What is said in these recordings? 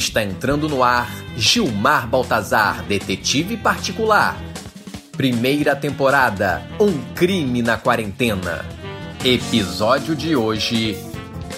Está entrando no ar Gilmar Baltazar, detetive particular. Primeira temporada: Um crime na quarentena. Episódio de hoje: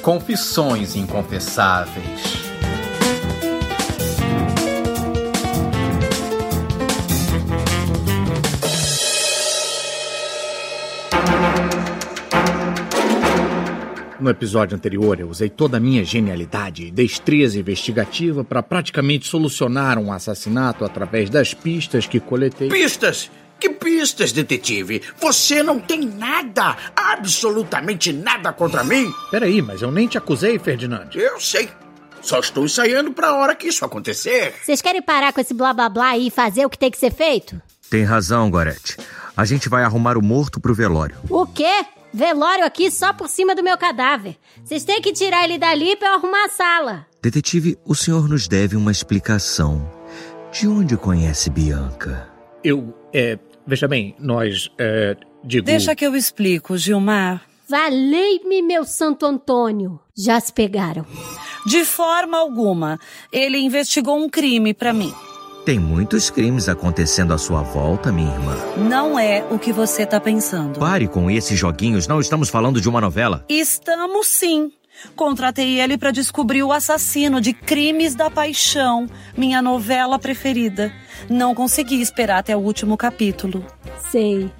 Confissões inconfessáveis. No episódio anterior, eu usei toda a minha genialidade e destreza investigativa para praticamente solucionar um assassinato através das pistas que coletei. Pistas? Que pistas, detetive? Você não tem nada, absolutamente nada contra mim? Peraí, mas eu nem te acusei, Ferdinand. Eu sei. Só estou ensaiando para a hora que isso acontecer. Vocês querem parar com esse blá blá blá e fazer o que tem que ser feito? Tem razão, Gorete. A gente vai arrumar o morto pro velório. O quê? Velório aqui só por cima do meu cadáver. Vocês têm que tirar ele dali pra eu arrumar a sala. Detetive, o senhor nos deve uma explicação. De onde conhece Bianca? Eu, é. Veja bem, nós, é. Digo. Deixa que eu explico, Gilmar. Valei-me, meu Santo Antônio. Já se pegaram. De forma alguma. Ele investigou um crime para mim. Tem muitos crimes acontecendo à sua volta, minha irmã. Não é o que você tá pensando. Pare com esses joguinhos, não estamos falando de uma novela. Estamos sim. Contratei ele para descobrir o assassino de Crimes da Paixão, minha novela preferida. Não consegui esperar até o último capítulo. Sei.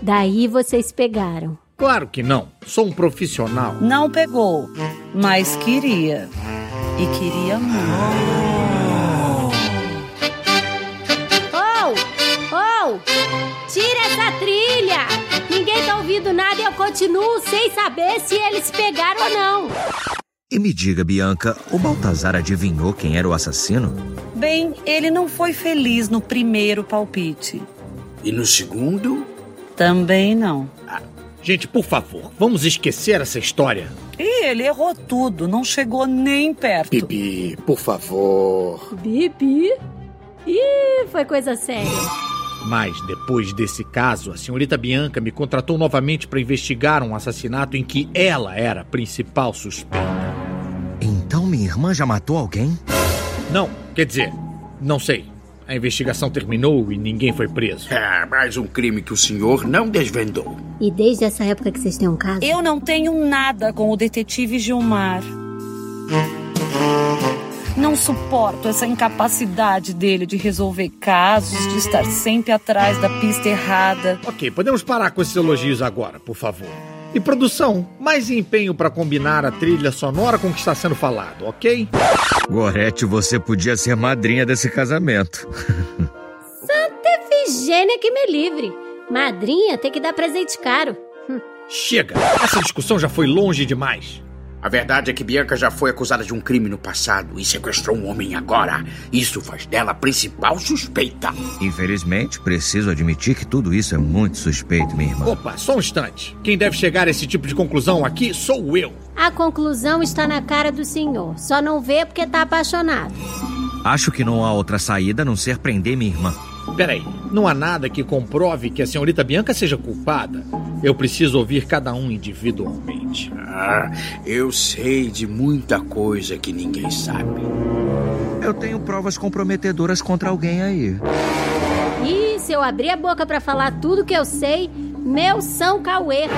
Daí vocês pegaram. Claro que não. Sou um profissional. Não pegou, mas queria. E queria muito. Ouvindo nada e eu continuo sem saber se eles pegaram ou não. E me diga, Bianca, o Baltazar adivinhou quem era o assassino? Bem, ele não foi feliz no primeiro palpite. E no segundo? Também não. Ah, gente, por favor, vamos esquecer essa história. E ele errou tudo, não chegou nem perto. Bibi, por favor. Bibi? Ih, foi coisa séria. Mas, depois desse caso, a senhorita Bianca me contratou novamente para investigar um assassinato em que ela era a principal suspeita. Então minha irmã já matou alguém? Não, quer dizer, não sei. A investigação terminou e ninguém foi preso. É, mais um crime que o senhor não desvendou. E desde essa época que vocês têm um caso? Eu não tenho nada com o detetive Gilmar. Não suporto essa incapacidade dele de resolver casos, de estar sempre atrás da pista errada. Ok, podemos parar com esses elogios agora, por favor. E produção, mais empenho para combinar a trilha sonora com o que está sendo falado, ok? Gorete, você podia ser madrinha desse casamento. Santa Efigênia que me livre. Madrinha tem que dar presente caro. Chega! Essa discussão já foi longe demais. A verdade é que Bianca já foi acusada de um crime no passado e sequestrou um homem agora. Isso faz dela a principal suspeita. Infelizmente, preciso admitir que tudo isso é muito suspeito, minha irmã. Opa, só um instante. Quem deve chegar a esse tipo de conclusão aqui sou eu. A conclusão está na cara do senhor. Só não vê porque está apaixonado. Acho que não há outra saída a não ser prender minha irmã. Peraí, não há nada que comprove que a senhorita Bianca seja culpada. Eu preciso ouvir cada um individualmente. Ah, eu sei de muita coisa que ninguém sabe. Eu tenho provas comprometedoras contra alguém aí. E se eu abrir a boca para falar tudo que eu sei, meu São Cauê.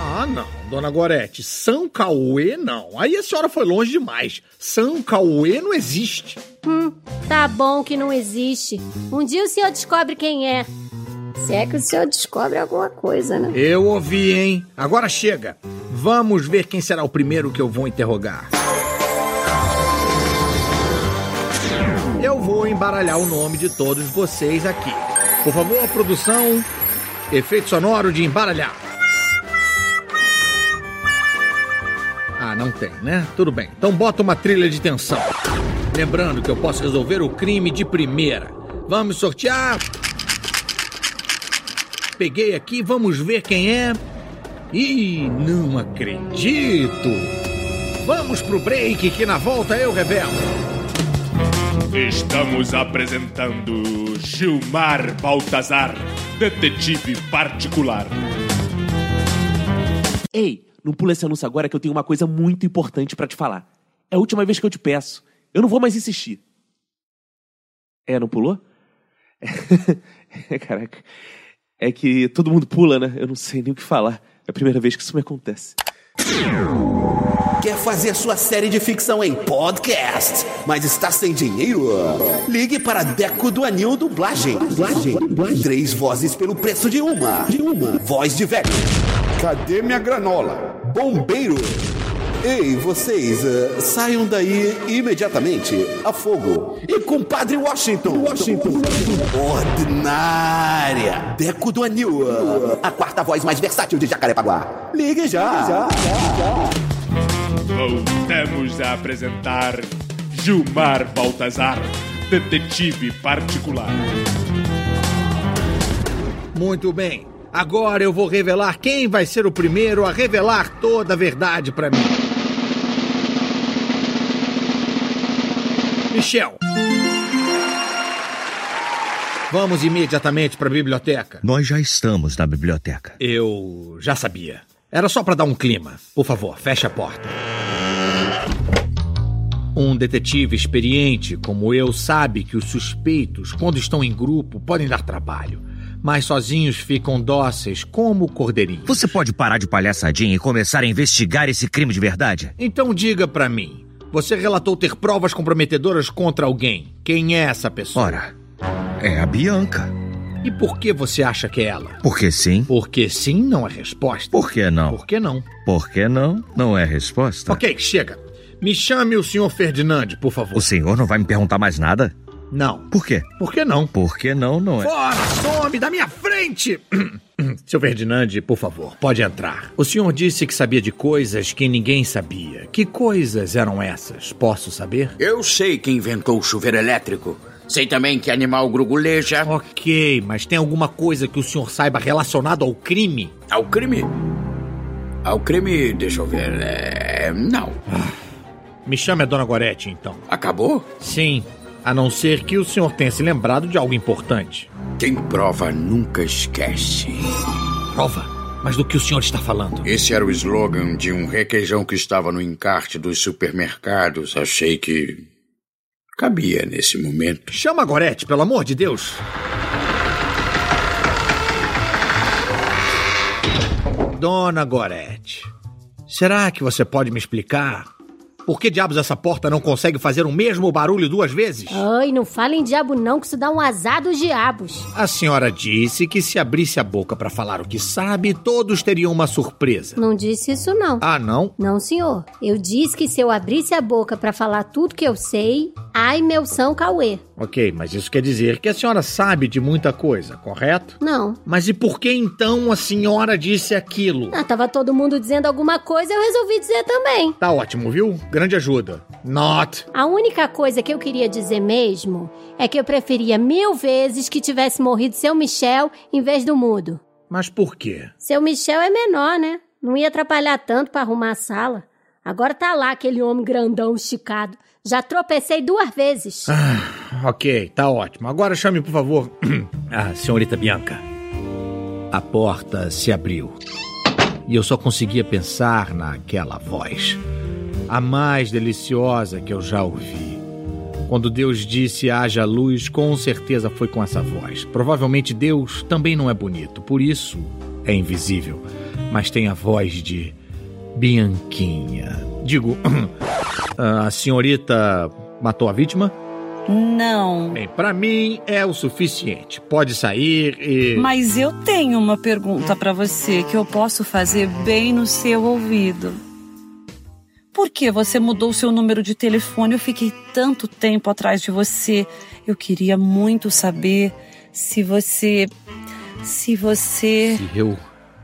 Ah, não, dona Gorete. São Cauê, não. Aí a senhora foi longe demais. São Cauê não existe. Hum, tá bom que não existe. Um dia o senhor descobre quem é. Se é que o senhor descobre alguma coisa, né? Eu ouvi, hein? Agora chega. Vamos ver quem será o primeiro que eu vou interrogar. Eu vou embaralhar o nome de todos vocês aqui. Por favor, produção, efeito sonoro de embaralhar. Ah, não tem, né? Tudo bem. Então bota uma trilha de tensão. Lembrando que eu posso resolver o crime de primeira. Vamos sortear. Peguei aqui, vamos ver quem é. Ih, não acredito. Vamos pro break que na volta eu revelo. Estamos apresentando Gilmar Baltazar, detetive particular. Ei, não pula esse anúncio agora que eu tenho uma coisa muito importante para te falar. É a última vez que eu te peço. Eu não vou mais insistir. É, não pulou? É, caraca. É que todo mundo pula, né? Eu não sei nem o que falar. É a primeira vez que isso me acontece. Quer fazer sua série de ficção em podcast, mas está sem dinheiro? Ligue para Deco do Anil Dublagem. Dublagem. Três vozes pelo preço de uma. De uma. Voz de velho. Cadê minha granola? Bombeiro. Ei, vocês, uh, saiam daí imediatamente. A fogo. E compadre Washington. Washington. Ordinária. Deco do Anil. A quarta voz mais versátil de Jacarepaguá. Ligue já. já, já. Voltamos a apresentar Gilmar Baltazar, detetive particular. Muito bem. Agora eu vou revelar quem vai ser o primeiro a revelar toda a verdade pra mim. Michel. Vamos imediatamente pra biblioteca. Nós já estamos na biblioteca. Eu já sabia. Era só pra dar um clima. Por favor, feche a porta. Um detetive experiente como eu sabe que os suspeitos, quando estão em grupo, podem dar trabalho. Mas sozinhos ficam dóceis como cordeirinhos. Você pode parar de palhaçadinha e começar a investigar esse crime de verdade? Então diga pra mim. Você relatou ter provas comprometedoras contra alguém. Quem é essa pessoa? Ora, é a Bianca. E por que você acha que é ela? Porque sim. Porque sim não é resposta. Por que não? Por que não? Por que não? Não é resposta. Ok, chega. Me chame o senhor Ferdinand, por favor. O senhor não vai me perguntar mais nada? Não. Por quê? Por que não? Por que não, não é? Fora! Some da minha frente! Seu Ferdinand, por favor, pode entrar. O senhor disse que sabia de coisas que ninguém sabia. Que coisas eram essas? Posso saber? Eu sei quem inventou o chuveiro elétrico. Sei também que animal gruguleja. Ok, mas tem alguma coisa que o senhor saiba relacionado ao crime? Ao crime? Ao crime, deixa eu ver. É... Não. Me chame a Dona Gorete, então. Acabou? Sim, a não ser que o senhor tenha se lembrado de algo importante. Quem prova nunca esquece. Prova? Mas do que o senhor está falando? Esse era o slogan de um requeijão que estava no encarte dos supermercados. Achei que cabia nesse momento. Chama a Gorete, pelo amor de Deus. Dona Gorete, será que você pode me explicar por que diabos essa porta não consegue fazer o mesmo barulho duas vezes? Ai, não fala em diabo não, que isso dá um azar dos diabos. A senhora disse que se abrisse a boca para falar o que sabe, todos teriam uma surpresa. Não disse isso não. Ah, não? Não, senhor. Eu disse que se eu abrisse a boca pra falar tudo que eu sei, ai meu São Cauê. Ok, mas isso quer dizer que a senhora sabe de muita coisa, correto? Não. Mas e por que então a senhora disse aquilo? Ah, tava todo mundo dizendo alguma coisa, eu resolvi dizer também. Tá ótimo, viu? Grande ajuda. Not. A única coisa que eu queria dizer mesmo é que eu preferia mil vezes que tivesse morrido seu Michel em vez do mudo. Mas por quê? Seu Michel é menor, né? Não ia atrapalhar tanto pra arrumar a sala. Agora tá lá aquele homem grandão esticado. Já tropecei duas vezes. Ah, ok, tá ótimo. Agora chame, por favor, a senhorita Bianca. A porta se abriu. E eu só conseguia pensar naquela voz. A mais deliciosa que eu já ouvi. Quando Deus disse haja luz, com certeza foi com essa voz. Provavelmente Deus também não é bonito, por isso é invisível. Mas tem a voz de Bianquinha. Digo, a senhorita matou a vítima? Não. Bem, pra mim é o suficiente. Pode sair e. Mas eu tenho uma pergunta pra você que eu posso fazer bem no seu ouvido. Por que você mudou seu número de telefone? Eu fiquei tanto tempo atrás de você. Eu queria muito saber se você. Se você. Se eu.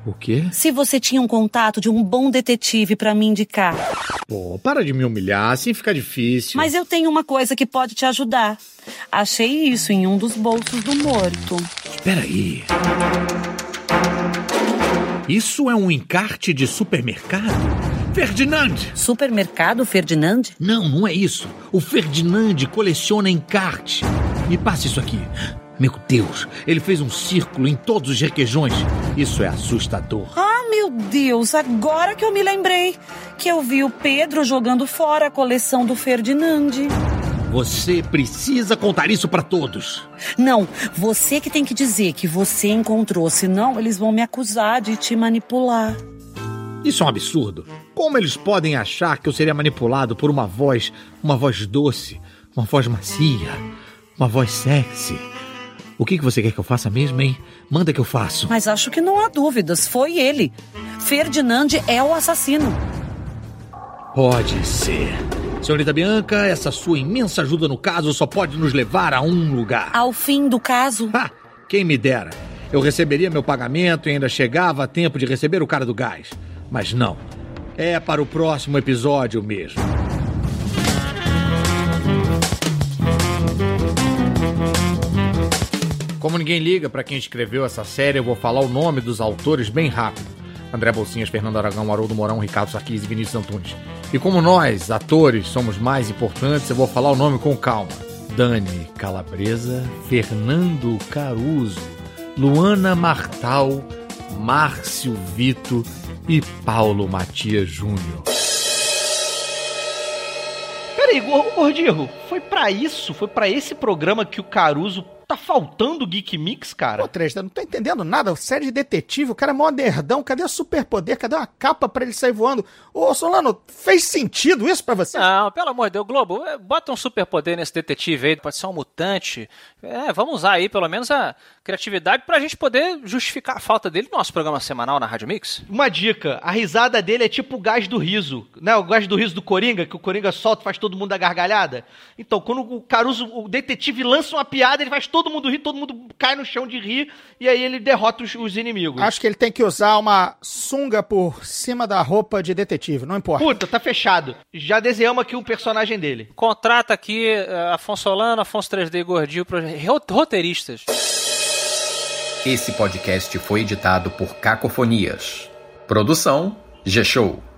O quê? Se você tinha um contato de um bom detetive pra me indicar. Pô, para de me humilhar, assim fica difícil. Mas eu tenho uma coisa que pode te ajudar. Achei isso em um dos bolsos do morto. Espera aí. Isso é um encarte de supermercado? Ferdinand! Supermercado Ferdinand? Não, não é isso. O Ferdinand coleciona encarte. Me passe isso aqui. Meu Deus, ele fez um círculo em todos os requeijões. Isso é assustador. Ah, meu Deus, agora que eu me lembrei que eu vi o Pedro jogando fora a coleção do Ferdinand. Você precisa contar isso para todos. Não, você que tem que dizer que você encontrou, senão eles vão me acusar de te manipular. Isso é um absurdo. Como eles podem achar que eu seria manipulado por uma voz, uma voz doce, uma voz macia, uma voz sexy? O que, que você quer que eu faça mesmo, hein? Manda que eu faço. Mas acho que não há dúvidas, foi ele. Ferdinand é o assassino. Pode ser. Senhorita Bianca, essa sua imensa ajuda no caso só pode nos levar a um lugar. Ao fim do caso. Ah, quem me dera. Eu receberia meu pagamento e ainda chegava a tempo de receber o cara do gás. Mas não. É para o próximo episódio mesmo. Como ninguém liga para quem escreveu essa série, eu vou falar o nome dos autores bem rápido. André Bolsinhas, Fernando Aragão, Haroldo Mourão, Ricardo Sarquis e Vinícius Antunes. E como nós, atores, somos mais importantes, eu vou falar o nome com calma. Dani Calabresa, Fernando Caruso, Luana Martal, Márcio Vito e Paulo Matias Júnior. Peraí, Gordirro, foi para isso, foi para esse programa que o Caruso Tá faltando Geek Mix, cara? Pô, Três, não tô entendendo nada. Série de detetive, o cara é mó nerdão. Cadê o superpoder? Cadê uma capa para ele sair voando? Ô, Solano, fez sentido isso para você? Não, pelo amor de Deus, Globo, é, bota um superpoder nesse detetive aí. Pode ser um mutante. É, vamos usar aí pelo menos a criatividade pra gente poder justificar a falta dele no nosso programa semanal na Rádio Mix. Uma dica, a risada dele é tipo o gás do riso, né? O gás do riso do Coringa, que o Coringa solta e faz todo mundo dar gargalhada. Então, quando o Caruso, o detetive lança uma piada, ele faz todo mundo rir, todo mundo cai no chão de rir, e aí ele derrota os, os inimigos. Acho que ele tem que usar uma sunga por cima da roupa de detetive, não importa. Puta, tá fechado. Já desenhamos aqui um personagem dele. Contrata aqui uh, Afonso Solano, Afonso 3D Gordinho, roteiristas. Esse podcast foi editado por Cacofonias. Produção G-Show.